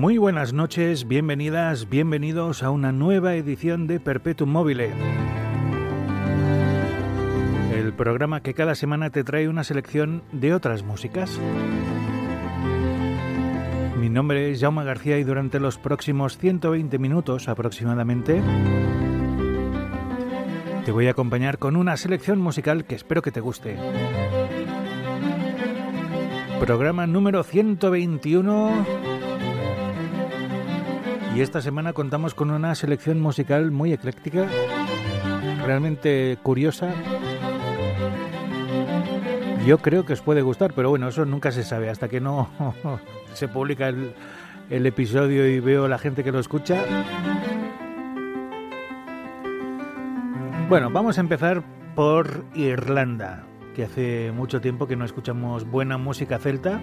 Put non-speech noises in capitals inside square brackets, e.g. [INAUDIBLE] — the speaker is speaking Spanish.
Muy buenas noches, bienvenidas, bienvenidos a una nueva edición de Perpetuum Mobile. El programa que cada semana te trae una selección de otras músicas. Mi nombre es Jaume García y durante los próximos 120 minutos aproximadamente te voy a acompañar con una selección musical que espero que te guste. Programa número 121 y esta semana contamos con una selección musical muy ecléctica, realmente curiosa. Yo creo que os puede gustar, pero bueno, eso nunca se sabe hasta que no [LAUGHS] se publica el, el episodio y veo la gente que lo escucha. Bueno, vamos a empezar por Irlanda, que hace mucho tiempo que no escuchamos buena música celta.